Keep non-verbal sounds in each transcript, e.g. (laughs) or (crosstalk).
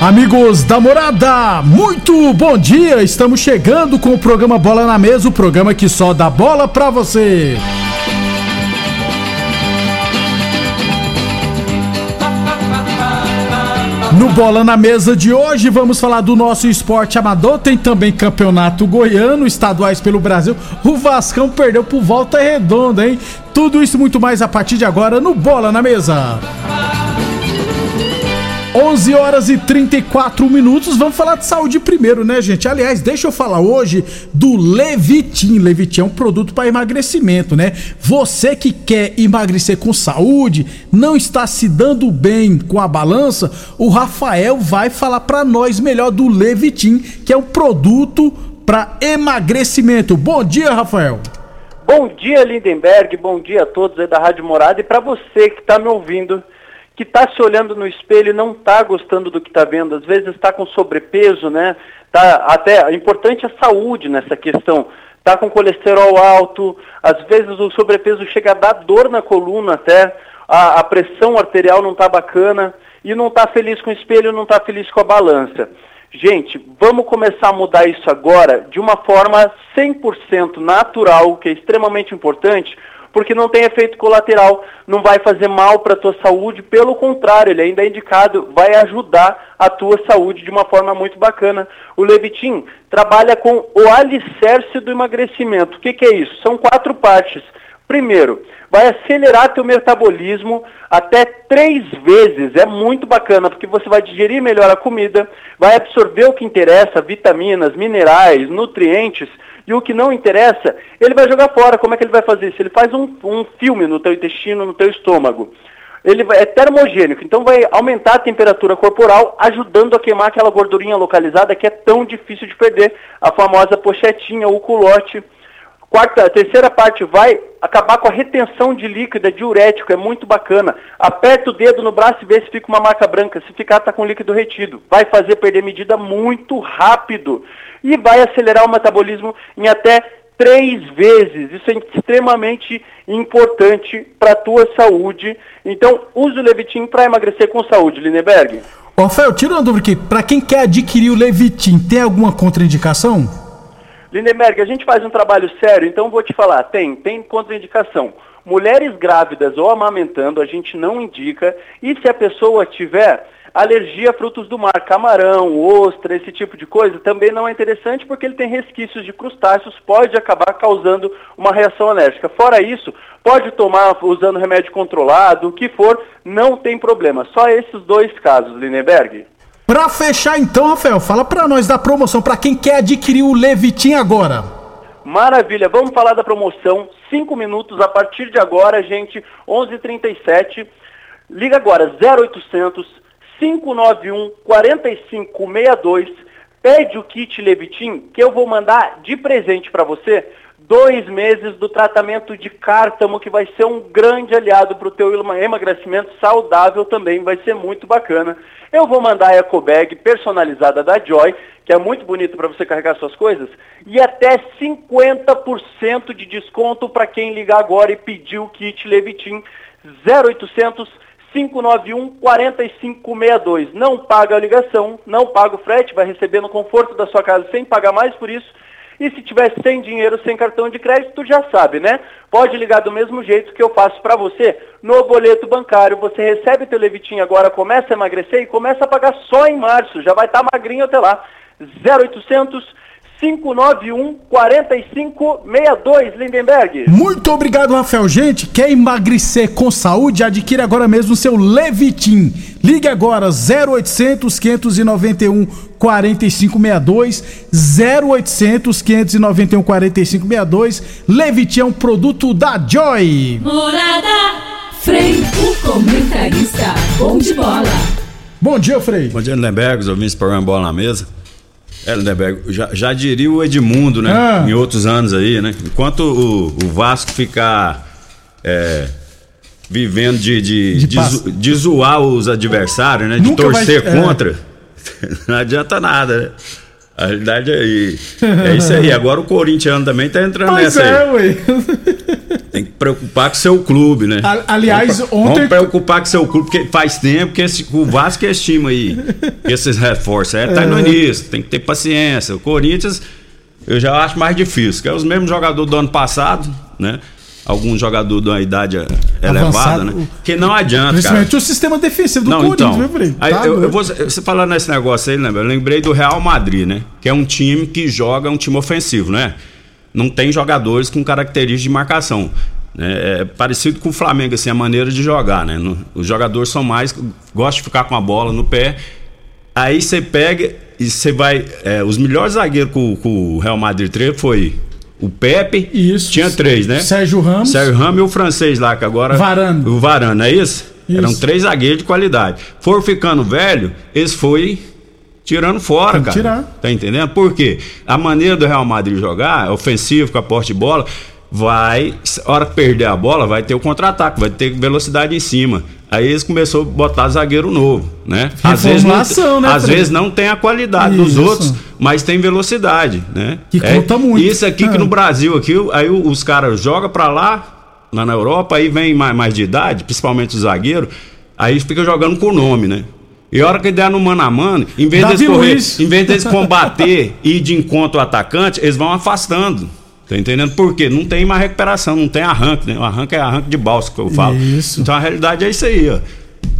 Amigos da morada, muito bom dia! Estamos chegando com o programa Bola na Mesa o programa que só dá bola pra você. No Bola na Mesa de hoje, vamos falar do nosso esporte amador. Tem também campeonato goiano, estaduais pelo Brasil. O Vascão perdeu por volta redonda, hein? Tudo isso muito mais a partir de agora no Bola na Mesa. 11 horas e 34 minutos. Vamos falar de saúde primeiro, né, gente? Aliás, deixa eu falar hoje do Levitin. Levitin é um produto para emagrecimento, né? Você que quer emagrecer com saúde, não está se dando bem com a balança, o Rafael vai falar para nós melhor do Levitin, que é um produto para emagrecimento. Bom dia, Rafael. Bom dia, Lindenberg. Bom dia a todos aí da Rádio Morada e para você que está me ouvindo que está se olhando no espelho e não está gostando do que está vendo, às vezes está com sobrepeso, né? Tá até é importante a saúde nessa questão. Está com colesterol alto, às vezes o sobrepeso chega a dar dor na coluna até, a, a pressão arterial não está bacana e não está feliz com o espelho, não está feliz com a balança. Gente, vamos começar a mudar isso agora de uma forma 100% natural, que é extremamente importante, porque não tem efeito colateral, não vai fazer mal para a tua saúde, pelo contrário, ele ainda é indicado, vai ajudar a tua saúde de uma forma muito bacana. O Levitin trabalha com o alicerce do emagrecimento. O que, que é isso? São quatro partes. Primeiro, vai acelerar teu metabolismo até três vezes. É muito bacana, porque você vai digerir melhor a comida, vai absorver o que interessa, vitaminas, minerais, nutrientes, e o que não interessa, ele vai jogar fora. Como é que ele vai fazer isso? Ele faz um, um filme no teu intestino, no teu estômago. Ele é termogênico, então vai aumentar a temperatura corporal, ajudando a queimar aquela gordurinha localizada que é tão difícil de perder, a famosa pochetinha ou culote. Quarta, a terceira parte vai acabar com a retenção de líquido, é diurético, é muito bacana. Aperta o dedo no braço e vê se fica uma marca branca. Se ficar, tá com líquido retido. Vai fazer perder medida muito rápido. E vai acelerar o metabolismo em até três vezes. Isso é extremamente importante para a tua saúde. Então, use o Levitin para emagrecer com saúde, Lineberg. Rafael, tira uma dúvida aqui. Para quem quer adquirir o Levitin, tem alguma contraindicação? Lindenberg, a gente faz um trabalho sério, então vou te falar, tem, tem contraindicação. Mulheres grávidas ou amamentando, a gente não indica, e se a pessoa tiver alergia a frutos do mar, camarão, ostra, esse tipo de coisa, também não é interessante porque ele tem resquícios de crustáceos, pode acabar causando uma reação alérgica. Fora isso, pode tomar usando remédio controlado, o que for, não tem problema. Só esses dois casos, Lindenberg. Pra fechar então, Rafael, fala pra nós da promoção, pra quem quer adquirir o Levitin agora. Maravilha, vamos falar da promoção, 5 minutos a partir de agora, gente, 11:37. Liga agora 0800 591 4562. Pede o kit Levitin que eu vou mandar de presente para você dois meses do tratamento de cártamo, que vai ser um grande aliado para o teu emagrecimento saudável também, vai ser muito bacana. Eu vou mandar a ecobag personalizada da Joy, que é muito bonito para você carregar suas coisas, e até 50% de desconto para quem ligar agora e pedir o kit Levitin 0800 591 4562. Não paga a ligação, não paga o frete, vai receber no conforto da sua casa sem pagar mais por isso. E se tiver sem dinheiro, sem cartão de crédito, tu já sabe, né? Pode ligar do mesmo jeito que eu faço para você no boleto bancário. Você recebe teu levitinho agora, começa a emagrecer e começa a pagar só em março. Já vai estar tá magrinho até lá. 0800 591 4562, Lindenberg. Muito obrigado, Rafael. Gente, quer emagrecer com saúde? Adquire agora mesmo o seu Levitin. Ligue agora 0800 591 4562 0800 591 4562. Levitin é um produto da Joy. Morada Frei, o comentarista, bom de bola. Bom dia, Frei. Bom dia, Lindenberg, os ouvintes do programa Bola na Mesa. É, Lindenberg, já, já diria o Edmundo, né? Ah. Em outros anos aí, né? Enquanto o, o Vasco ficar é, vivendo de, de, De de, zo- de zoar os adversários, né? De Nunca vai- torcer é. contra, (laughs) não adianta nada, né? A realidade é, é isso aí. Agora o corintiano também tá entrando Pois nessa é, aí. ué. Preocupar com seu clube, né? Aliás, Vamos- ontem- Vamos preocupar com o seu clube, porque faz tempo que esse, o Vasco estima aí. (laughs) Esses reforços. É, tá no início, tem que ter paciência. O Corinthians, eu já acho mais difícil, que é os mesmos jogadores do ano passado, né? Alguns jogadores de uma idade eh, elevada, Avançado, né? Que não adianta, cara. Principalmente o sistema defensivo do Não, Corinthians, então. viu, aí Tá eu, eu vou, você falando nesse negócio aí, lembra? Eu lembrei do Real Madrid, né? Que é um time que joga um time ofensivo, né? Não tem jogadores com características de marcação. Né? É parecido com o Flamengo, assim, a maneira de jogar, né? No- os jogadores são mais. gostam de ficar com a bola no pé. Aí você pega e você vai. é, os melhores zagueiros que o, Real Madrid teve foi o Pepe. Isso. Tinha três, né? Sérgio Ramos. Sérgio Ramos e o francês lá, que agora. Varane. O Varane, é isso? Isso. Eram três zagueiros de qualidade. Foram ficando velho, eles foi tirando fora, Tem cara. tirar. Tá entendendo? Por quê? A maneira do Real Madrid jogar, ofensivo, com a porte de bola, vai, hora que perder a bola, vai ter o contra-ataque, vai ter velocidade em cima. Aí eles começaram a botar zagueiro novo, né? Às vezes não, né, às Fred? vezes não tem a qualidade dos Isso. outros, mas tem velocidade, né? Que conta muito. Isso aqui que Ah. no Brasil aqui, aí o- os caras jogam pra lá, lá na Europa, aí vem mais, mais de idade, principalmente os zagueiros, aí fica jogando com o nome, né? E a hora que der no mano a mano, em vez Davi deles correr, Luiz. em vez deles (laughs) combater e ir de encontro ao atacante, eles vão afastando. Tá entendendo? Por quê? Não tem mais recuperação, não tem arranque, né? O arranque é arranque de balsa que eu falo. Isso. Então a realidade é isso aí, ó.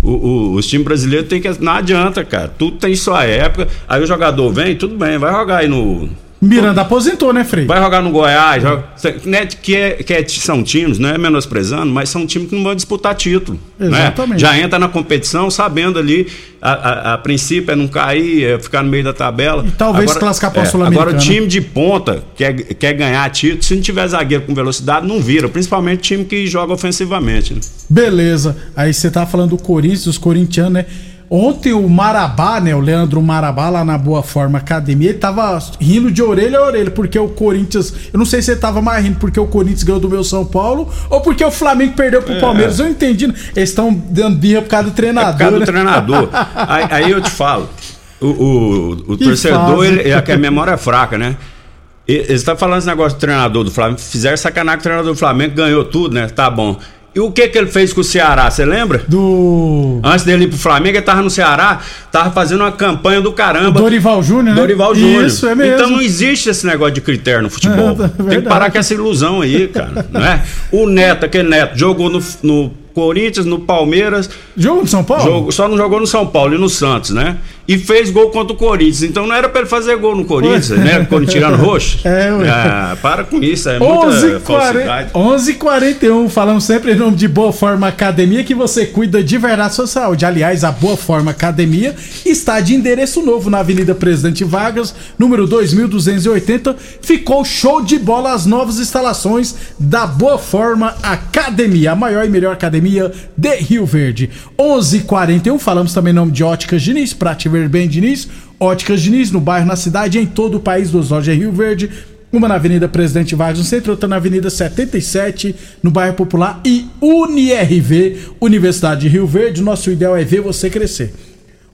O- o- os times brasileiros tem que. Não adianta, cara. Tudo tem sua época. Aí o jogador vem, tudo bem, vai jogar aí no. Miranda aposentou, né, Frei? Vai jogar no Goiás, joga, né, que, é, que é- são times, não é menosprezando, mas são times que não vão disputar título. né? Exatamente. Já entra na competição sabendo ali, a, a- a princípio é não cair, é ficar no meio da tabela. E talvez classificar pra é. Agora o time de ponta quer, quer ganhar título, se não tiver zagueiro com velocidade, não vira, principalmente time que joga ofensivamente. né? Beleza. Aí você tá falando do Corinthians, dos corintianos, né? Ontem o Marabá, né? O Leandro Marabá lá na Boa Forma Academia, ele tava rindo de orelha a orelha, porque o Corinthians. Eu não sei se ele tava mais rindo porque o Corinthians ganhou do meu São Paulo ou porque o Flamengo perdeu pro Palmeiras. Eu entendi. Eles estão dando birra por causa do É treinador. por causa do né? treinador. (laughs) aí, aí eu te falo, o, o, o torcedor, ele, é a memória é fraca, né? Eles estão falando esse negócio do treinador do Flamengo. Fizeram sacanagem com o treinador do Flamengo, ganhou tudo, né? Tá bom. E o que que ele fez com o Ceará, você lembra? Do. Antes dele ir pro Flamengo, ele tava no Ceará, tava fazendo uma campanha do caramba. Dorival Júnior, né? Dorival Júnior. Isso, é mesmo. Então não existe esse negócio de critério no futebol. (laughs) É, Tem que parar com essa ilusão aí, cara. (laughs) Não é? O Neto, aquele Neto, jogou no, no Corinthians, no Palmeiras, Jogo de São Paulo? Jogo- só não jogou no São Paulo e no Santos, né? E fez gol contra o Corinthians. Então não era pra ele fazer gol no Corinthians, Ué. né? Corintiano (laughs) roxo. É, ué. Ah, para com isso, é muita 11 falsidade. 41 falamos sempre em nome de Boa Forma Academia, que você cuida de verdade sua saúde. Aliás, a Boa Forma Academia está de endereço novo na Avenida Presidente Vargas, número 2280. Ficou show de bola as novas instalações da Boa Forma Academia, a maior e melhor academia de Rio Verde. 11:41 falamos também em nome de Óticas Diniz, pra bem, Diniz. Óticas Diniz, no bairro, na cidade, em todo o país, dos lojas Rio Verde. Uma na Avenida Presidente Vargas no centro, outra na Avenida 77, no bairro Popular. E UniRV, Universidade de Rio Verde. Nosso ideal é ver você crescer.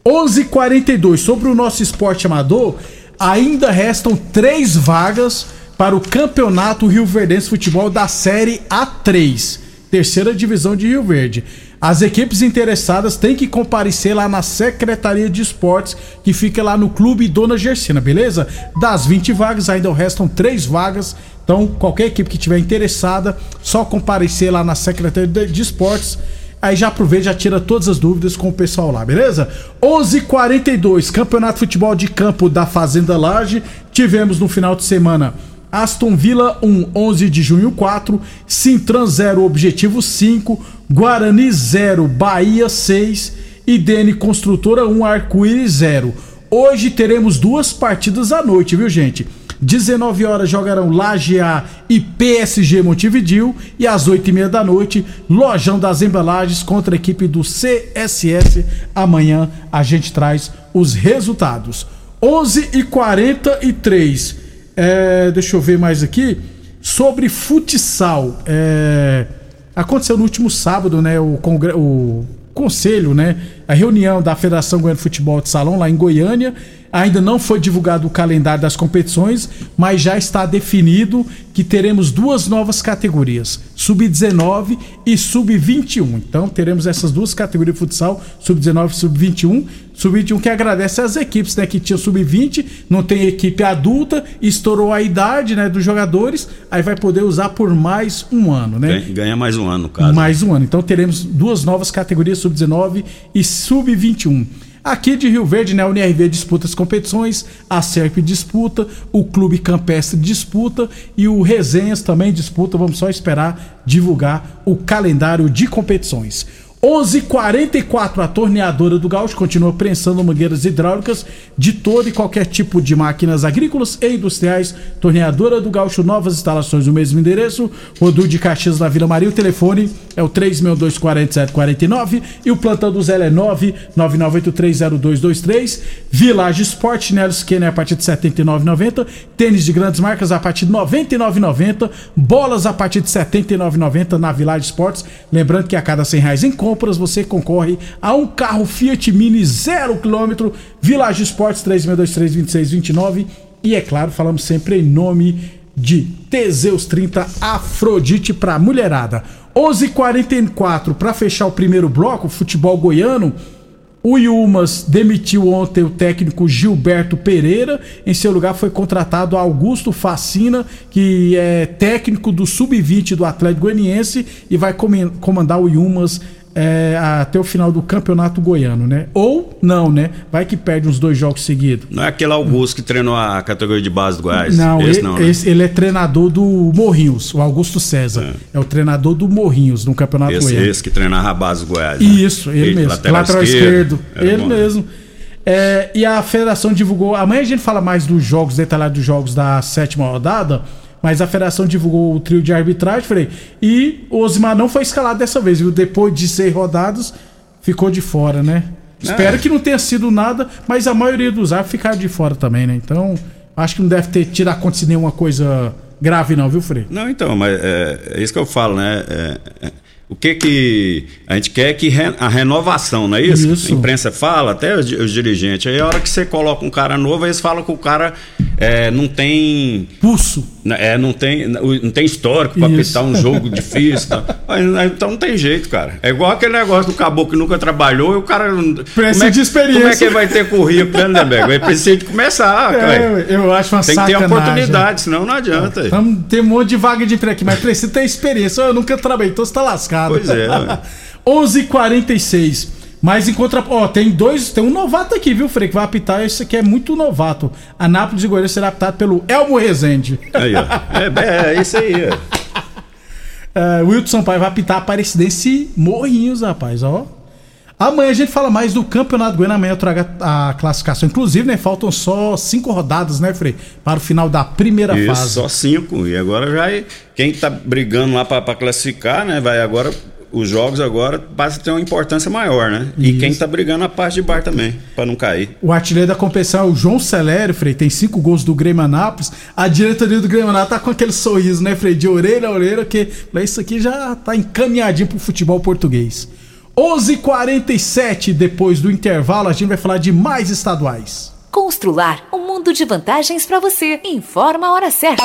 11:42 sobre o nosso esporte amador, ainda restam três vagas para o Campeonato Rio Verdense Futebol da Série A3, terceira divisão de Rio Verde. As equipes interessadas têm que comparecer lá na Secretaria de Esportes, que fica lá no Clube Dona Gersina, beleza? Das 20 vagas, ainda restam três vagas. Então, qualquer equipe que tiver interessada, só comparecer lá na Secretaria de Esportes. Aí já aproveita, já tira todas as dúvidas com o pessoal lá, beleza? 11:42 Campeonato de Futebol de Campo da Fazenda Laje. Tivemos no final de semana Aston Villa 1, 11 de junho 4, Sintran 0, Objetivo 5, Guarani 0, Bahia 6 e Dene Construtora 1, Arco-Íris 0. Hoje teremos duas partidas à noite, viu gente? 19 horas jogarão Lajeá e PSG Montevideo e às 8 e meia da noite Lojão das Embalagens contra a equipe do CSS. Amanhã a gente traz os resultados. 11 e 43 é, deixa eu ver mais aqui sobre futsal. É, aconteceu no último sábado, né? O, congre... o conselho, né? A reunião da Federação Goiana de Futebol de Salão lá em Goiânia Ainda não foi divulgado o calendário das competições, mas já está definido que teremos duas novas categorias, sub-19 e sub-21. Então teremos essas duas categorias de futsal, sub-19 e sub-21. Sub-21 que agradece às equipes, né, que tinha sub-20, não tem equipe adulta, estourou a idade, né, dos jogadores, aí vai poder usar por mais um ano, né? Ganha, mais um ano, no caso. Mais um ano. Então teremos duas novas categorias, sub-19 e sub-21. Aqui de Rio Verde, né, a UNRV disputa as competições, a SERP disputa, o Clube Campestre disputa e o Resenhas também disputa. Vamos só esperar divulgar o calendário de competições. 11:44 a torneadora do Gaúcho continua prensando mangueiras hidráulicas de todo e qualquer tipo de máquinas agrícolas e industriais. Torneadora do Gaúcho, novas instalações no mesmo endereço. Rodu de Caxias na Vila Maria. O telefone é o 3624749 e o plantão do Zé é 999830223. Village Sport, Nelos Kenner a partir de 79,90. Tênis de grandes marcas a partir de 99,90. Bolas a partir de 79,90 na Village Sports. Lembrando que a cada 100 reais em compra compras você concorre a um carro Fiat Mini 0 km, Village Esportes 36232629 e é claro, falamos sempre em nome de Teseus 30 Afrodite para mulherada. 11:44 para fechar o primeiro bloco, futebol goiano. O Yumas demitiu ontem o técnico Gilberto Pereira. Em seu lugar foi contratado Augusto Facina, que é técnico do Sub-20 do Atlético Goianiense e vai comandar o Yumas é, até o final do campeonato goiano, né? Ou não, né? Vai que perde uns dois jogos seguidos. Não é aquele Augusto que treinou a categoria de base do Goiás? Não, esse ele, não, né? esse, ele é treinador do Morrinhos, o Augusto César. É, é o treinador do Morrinhos no campeonato esse, goiano. Esse que treinava a base do Goiás. Né? Isso, ele, ele mesmo. Lateral, lateral esquerdo. esquerdo. Ele bom, né? mesmo. É, e a federação divulgou. Amanhã a gente fala mais dos jogos, detalhados dos jogos da sétima rodada. Mas a federação divulgou o trio de arbitragem, falei, e o Osmar não foi escalado dessa vez, viu? Depois de seis rodados, ficou de fora, né? É. Espero que não tenha sido nada, mas a maioria dos árbitros ficaram de fora também, né? Então, acho que não deve ter tido acontecido nenhuma coisa grave, não, viu, Frei? Não, então, mas é, é isso que eu falo, né? É, é o que que a gente quer é que re, a renovação, não é isso? isso? A imprensa fala, até os, os, dirigentes. Aí a hora que você coloca um cara novo, eles falam que o cara é, não tem. Pulso. Né, é, não tem, não tem histórico para apitar um jogo difícil. Tá? (laughs) Mas, então não tem jeito, cara. É igual aquele negócio do caboclo que nunca trabalhou e o cara. Precisa é, de experiência. Como é que ele vai ter currículo, né, Lindenberg? Ele precisa de começar, é, cara. Eu acho uma Tem sacanagem. que ter oportunidade, senão não adianta. Vamos ter um monte de vaga de emprego aqui, mas precisa ter experiência. Eu nunca trabalhei, então você tá lascado. Pois é. 11:46 (laughs) Mas em contra. Ó, tem dois. Tem um novato aqui, viu, Frei? Que vai apitar. Esse aqui é muito novato. Anápolis e Goiânia será apitado pelo Elmo Rezende. Aí, ó. É, é, é isso aí, ó. É, (laughs) Wilton Sampaio vai apitar Aparecidense Morrinhos, rapaz, ó. Amanhã a gente fala mais do Campeonato Goiano. Amanhã eu trago a, a classificação. Inclusive, né? Faltam só cinco rodadas, né, Frei? Para o final da primeira Isso, fase. Só cinco. E agora já é, quem tá brigando lá para classificar, né? Vai agora os jogos agora passam a ter uma importância maior, né? E quem tá brigando a parte de bar também, para não cair. O artilheiro da competição é o João Celério, Frei, tem cinco gols do Grêmio Anápolis. A diretoria do Grêmio Anápolis tá com aquele sorriso, né, Frei? De orelha a orelha, que isso aqui já tá encaminhadinho pro futebol português. 11:47 h 47 depois do intervalo, a gente vai falar de mais estaduais. Constrular um mundo de vantagens para você. Informa a hora certa.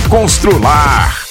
Constrular.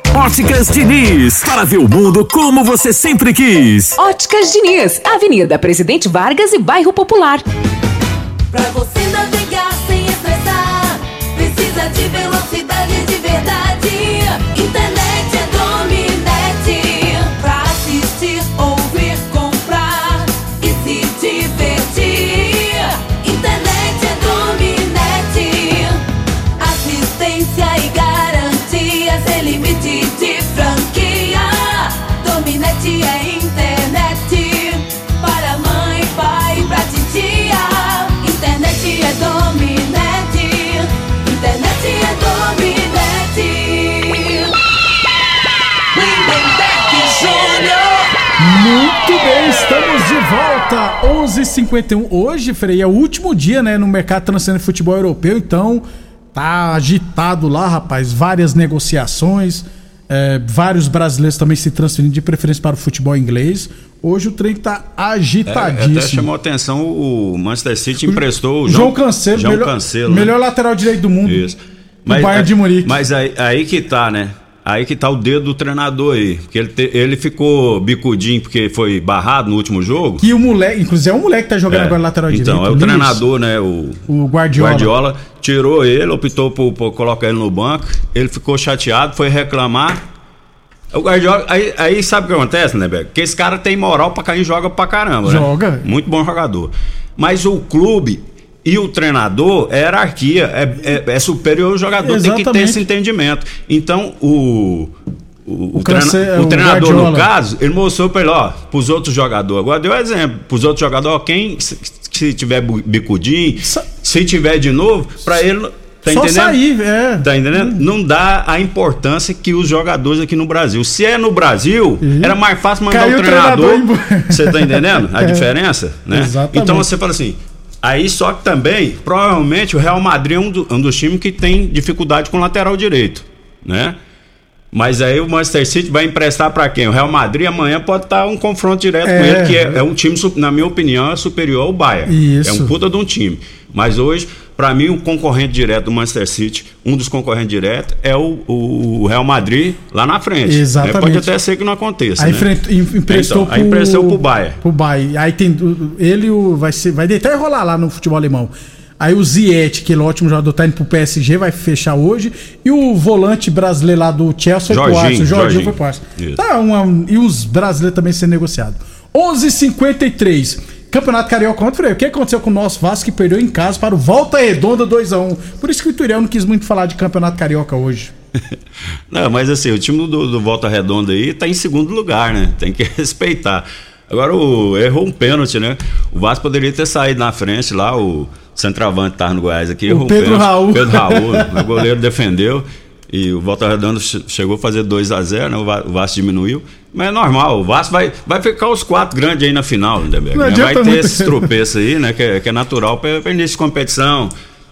Óticas Diniz, para ver o mundo como você sempre quis. Óticas Diniz, Avenida Presidente Vargas e Bairro Popular. Pra você navegar sem estressar, precisa de velocidade Hoje, Frei, é o último dia, né, no mercado transcendente de futebol europeu, então tá agitado lá, rapaz. Várias negociações, é, vários brasileiros também se transferindo de preferência para o futebol inglês. Hoje o trem tá agitadíssimo. É, até chamou atenção o Manchester City emprestou o João, João Cancelo, João melhor, Cancelo, né? lateral direito do mundo. Isso. Mas, o Bayern de é, Munique. Mas aí, aí que tá, né? Aí que tá o dedo do treinador aí. Porque ele, te- ele ficou bicudinho porque foi barrado no último jogo. Que o moleque, inclusive é um moleque que tá jogando É, agora lateral direito. Então, é o Luiz. treinador, né? O, O Guardiola. Guardiola tirou ele, optou por, por colocar ele no banco. Ele ficou chateado, foi reclamar. O Guardiola, aí, aí sabe o que acontece, né, Beto? Que esse cara tem moral pra cair e joga pra caramba, né? Joga. Muito bom jogador. Mas o clube e o treinador é hierarquia, é, é- é superior ao jogador, tem que ter Exatamente. esse entendimento. Então, o. O, o treina- o o treinador, no caso, ele mostrou pra ele, ó, pros outros jogadores. Agora deu exemplo. Pros outros jogadores, ó, quem se, se tiver bicudinho, se tiver de novo, pra ele. Tá Só entendendo? sair, é. Tá entendendo? Não dá a importância que os jogadores aqui no Brasil. Se é no Brasil, era mais fácil mandar Caiu treinador. Você tá entendendo a (laughs) É. diferença? Né? Exatamente. Então você fala assim. Aí só que também, provavelmente, o Real Madrid é um, do- um dos times que tem dificuldade com o lateral direito. Né? Mas aí o Manchester City vai emprestar pra quem? O Real Madrid amanhã pode estar um confronto direto É. com ele, que é, é um time, na minha opinião, é superior ao Bayern. Isso. É um puta de um time. Mas hoje, pra mim, o concorrente direto do Manchester City, um dos concorrentes diretos, é o, o- Real Madrid lá na frente. Exatamente. Né? Pode até ser que não aconteça. Aí né? emprestou então, aí emprestou pro Bayern. Pro Bayern. Aí tem ele o vai ser vai deitar e rolar lá no futebol alemão. Aí o Ziyech, que é ótimo jogador, tá indo pro PSG, vai fechar hoje. E o volante brasileiro lá do Chelsea foi pro Jorginho, Arsenal. O Jorginho Jorginho. foi pro Arsenal. Tá, uma, e os brasileiros também sendo negociados. 11:53 Campeonato Carioca ontem, Freire. O que aconteceu com o nosso Vasco que perdeu em casa para o Volta Redonda 2x1? Por isso que o Ituriel não quis muito falar de Campeonato Carioca hoje. (laughs) Não, mas assim, o time do, do Volta Redonda aí tá em segundo lugar, né? (laughs) Tem que respeitar. Agora o, errou um pênalti, né? O Vasco poderia ter saído na frente lá, o centroavante tava no Goiás aqui, O Pedro um. Raul. Pedro Raul, (laughs) né? o goleiro defendeu e o Volta Redonda che- chegou a fazer 2 a 0 né? O Va- o Vasco diminuiu. Mas é normal, o Vasco vai, vai ficar os quatro grandes aí na final, Lindeberg. Não né? adianta Vai ter muito. esses tropeços aí, né? Que é, que é natural para início de competição.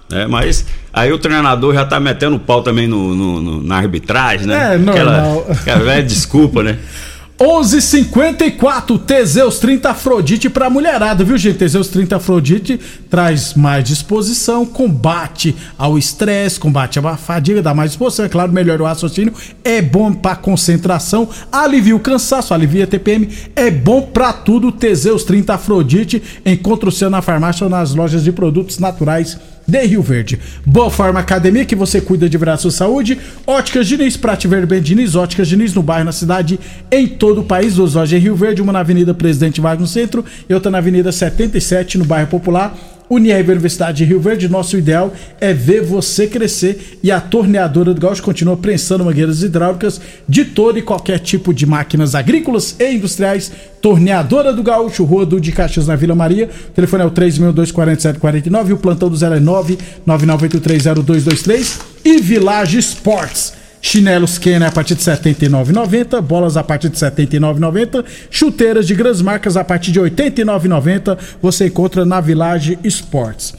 né? Mas aí o treinador já tá metendo o pau também no, no- no- na arbitragem, né? É, normal. Aquela, aquela velha desculpa, né? (laughs) 11:54 Teseus 30 Afrodite pra mulherada, viu, gente? Teseus 30 Afrodite traz mais disposição, combate ao estresse, combate à fadiga, dá mais disposição, é claro, melhora o raciocínio, é bom pra concentração, alivia o cansaço, alivia a TPM, é bom pra tudo. Teseus 30 Afrodite, encontra o seu na farmácia ou nas lojas de produtos naturais de Rio Verde. Boa Forma Academia, que você cuida de sua saúde. Óticas Diniz, Prate Verde Bem Diniz, Óticas Diniz no bairro, na cidade, em todo o país. Duas lojas em Rio Verde, uma na Avenida Presidente Vargas no centro e outra na Avenida 77, no bairro Popular. Unirv Universidade de Rio Verde, nosso ideal é ver você crescer e a torneadora do Gaúcho continua prensando mangueiras hidráulicas de todo e qualquer tipo de máquinas agrícolas e industriais. Torneadora do Gaúcho, Rua do de Caxias na Vila Maria. O telefone é o 3624749 e o plantão do 09 99830223 e Village Sports. Chinelos Kenner a partir de R$ 79,90, bolas a partir de R$ 79,90, chuteiras de grandes marcas a partir de R$ 89,90, você encontra na Village Sports.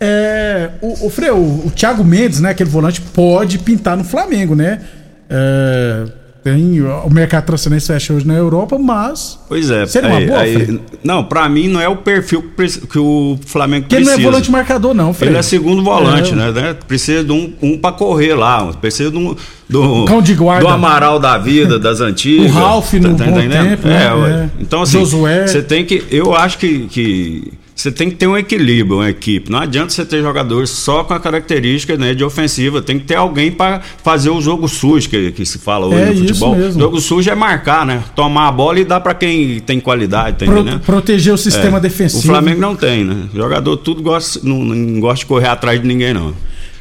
É, o, o o Thiago Mendes, né, aquele volante, pode pintar no Flamengo, né? É, tem, o mercado transferência fecha hoje na Europa, mas Pois é. Seria uma aí- boa, aí- Fred? não, pra mim não é o perfil que, o Flamengo que ele precisa. não é volante marcador não, Frei. Ele é segundo volante, É. né, né? Precisa de um, um pra correr lá. Precisa de um. Do, Cão de guarda. do Amaral da vida, das antigas. O Ralph no bom tempo, né? É. É. Então, assim, Josué. você tem que. Eu acho que. que você tem que ter um equilíbrio, uma equipe. Não adianta você ter jogadores só com a característica né, de ofensiva. Tem que ter alguém para fazer o jogo sujo, que, que se fala hoje É no isso futebol. mesmo. Jogo sujo é marcar, né? Tomar a bola e dar para quem tem qualidade, tá Pro- entendendo? proteger o sistema defensivo. O Flamengo não tem, né? Jogador tudo gosta, não, não gosta de correr atrás de ninguém, não.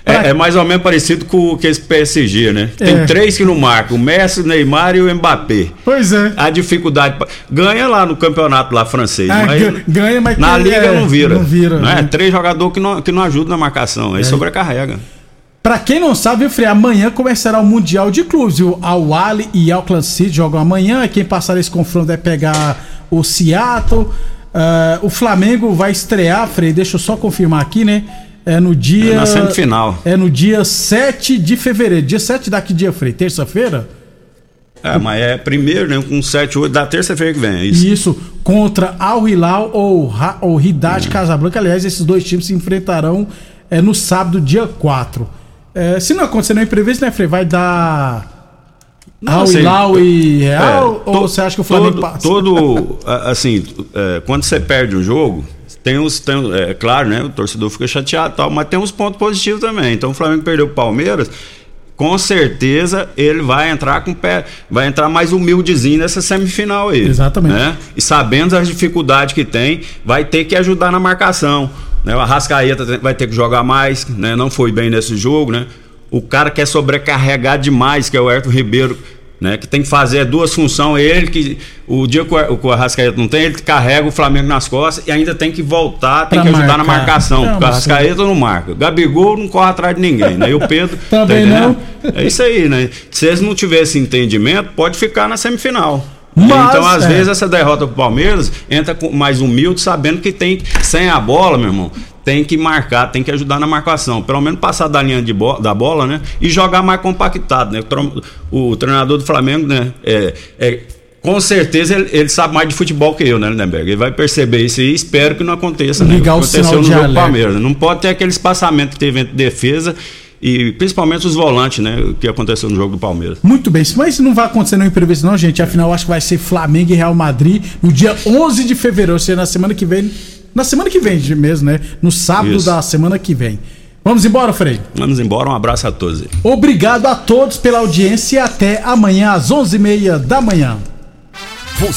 É, é mais ou menos parecido com o que esse PSG, né? Tem É. três que não marcam: o Messi, o Neymar e o Mbappé. Pois é. A dificuldade. Ganha lá no campeonato lá francês. Ah, mas gan- ganha, mas na liga é, não vira. não vira, é? né? Três jogadores que não, que não ajudam na marcação. Aí É. sobrecarrega. Pra quem não sabe, viu, Frei, amanhã começará o Mundial de Clubes. O Al Ahly e Auckland City jogam amanhã. Quem passar esse confronto vai pegar o Seattle. Ah, o Flamengo vai estrear, Frei, deixa eu só confirmar aqui, né? É no dia. É na semifinal. É no dia 7 de fevereiro. Dia 7 daqui dia, Frei? Terça-feira? É, mas é primeiro, né? Com 7, 8 da terça-feira que vem. É isso. Isso, contra Al Hilal ou, Ra- ou Hidad Casablanca. Aliás, esses dois times se enfrentarão é, no sábado, dia 4. É, se não acontecer nenhum imprevisto, né, Frei? Vai dar. Al assim, Hilal e Real? é, ou to- você acha que o Flamengo todo, passa? Todo, (laughs) assim, é, quando você perde um jogo, tem os, tem, é claro, né? O torcedor fica chateado tal, mas tem uns pontos positivos também. Então o Flamengo perdeu o Palmeiras, com certeza ele vai entrar com o pé, vai entrar mais humildezinho nessa semifinal aí. Exatamente. Né? E sabendo as dificuldades que tem, vai ter que ajudar na marcação. Né? O Arrascaeta vai ter que jogar mais, né? Não foi bem nesse jogo, né? O cara quer sobrecarregar demais, que é o Herto Ribeiro, né? Que tem que fazer duas funções. Ele que. O dia que o Arrascaeta não tem, ele carrega o Flamengo nas costas e ainda tem que voltar, tem Pra que ajudar na marcar. marcação. Não, porque o Arrascaeta não marca. O Gabigol não corre atrás de ninguém, né? E o Pedro. (laughs) Também entendendo? É isso aí, né? Se eles não tivessem entendimento, pode ficar na semifinal. Mas, então, às é. vezes, essa derrota pro Palmeiras entra com mais humilde, sabendo que tem, sem a bola, meu irmão, tem que marcar, tem que ajudar na marcação. Pelo menos passar da linha de bo- da bola, né? E jogar mais compactado, né? O, treinador do Flamengo, né? É, é- com certeza ele, ele sabe mais de futebol que eu, né, Lindenberg? Ele vai perceber isso e espero que não aconteça, né? Ligar o Aconteceu sinal no de jogo. Palmeiras. Não pode ter aquele espaçamento que teve entre defesa e principalmente os volantes, né? O que aconteceu no jogo do Palmeiras. Muito bem, mas isso não vai acontecer nenhum imprevisto, não, gente. Afinal, acho que vai ser Flamengo e Real Madrid no dia 11 de fevereiro, ou seja, na semana que vem. Na semana que vem mesmo, né? No sábado Isso. da semana que vem. Vamos embora, Frei? Vamos embora, um abraço a todos. Obrigado a todos pela audiência e até amanhã às 11h30 da manhã. Você